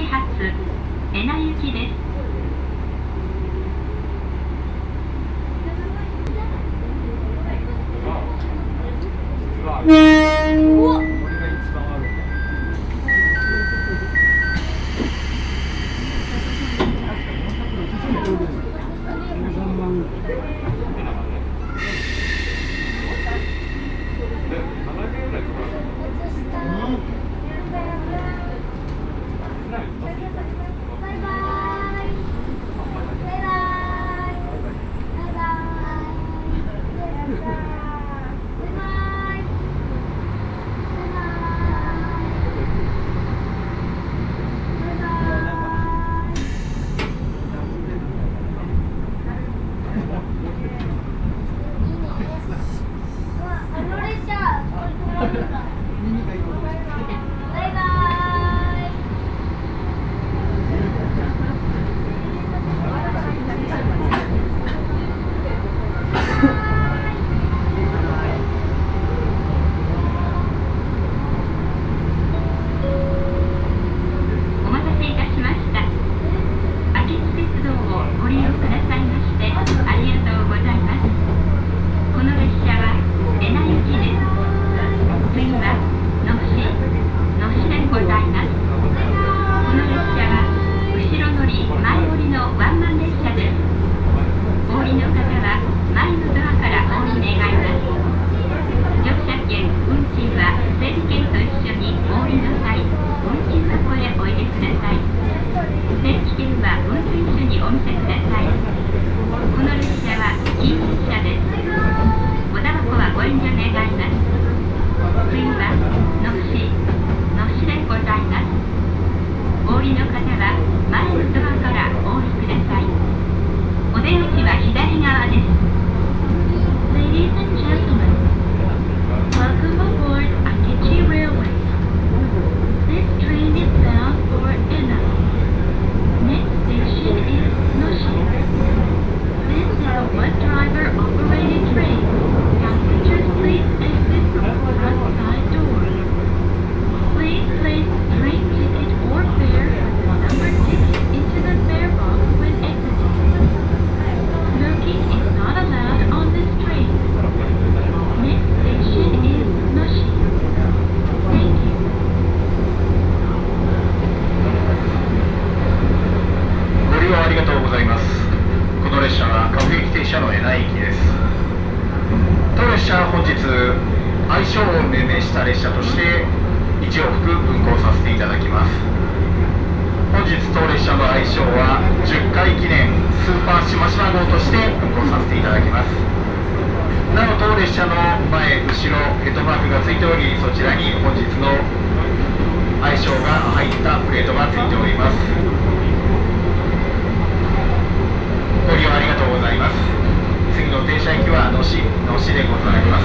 始発、えなゆきです。対象は10回記念スーパーしましま号として運行させていただきます。なお当列車の前後ろヘッドマークがついておりそちらに本日の愛称が入ったプレートがついております。ご利用ありがとうございます。次の停車駅は能市能市でございます。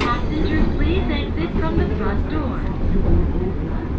Passengers, please exit from the front door.「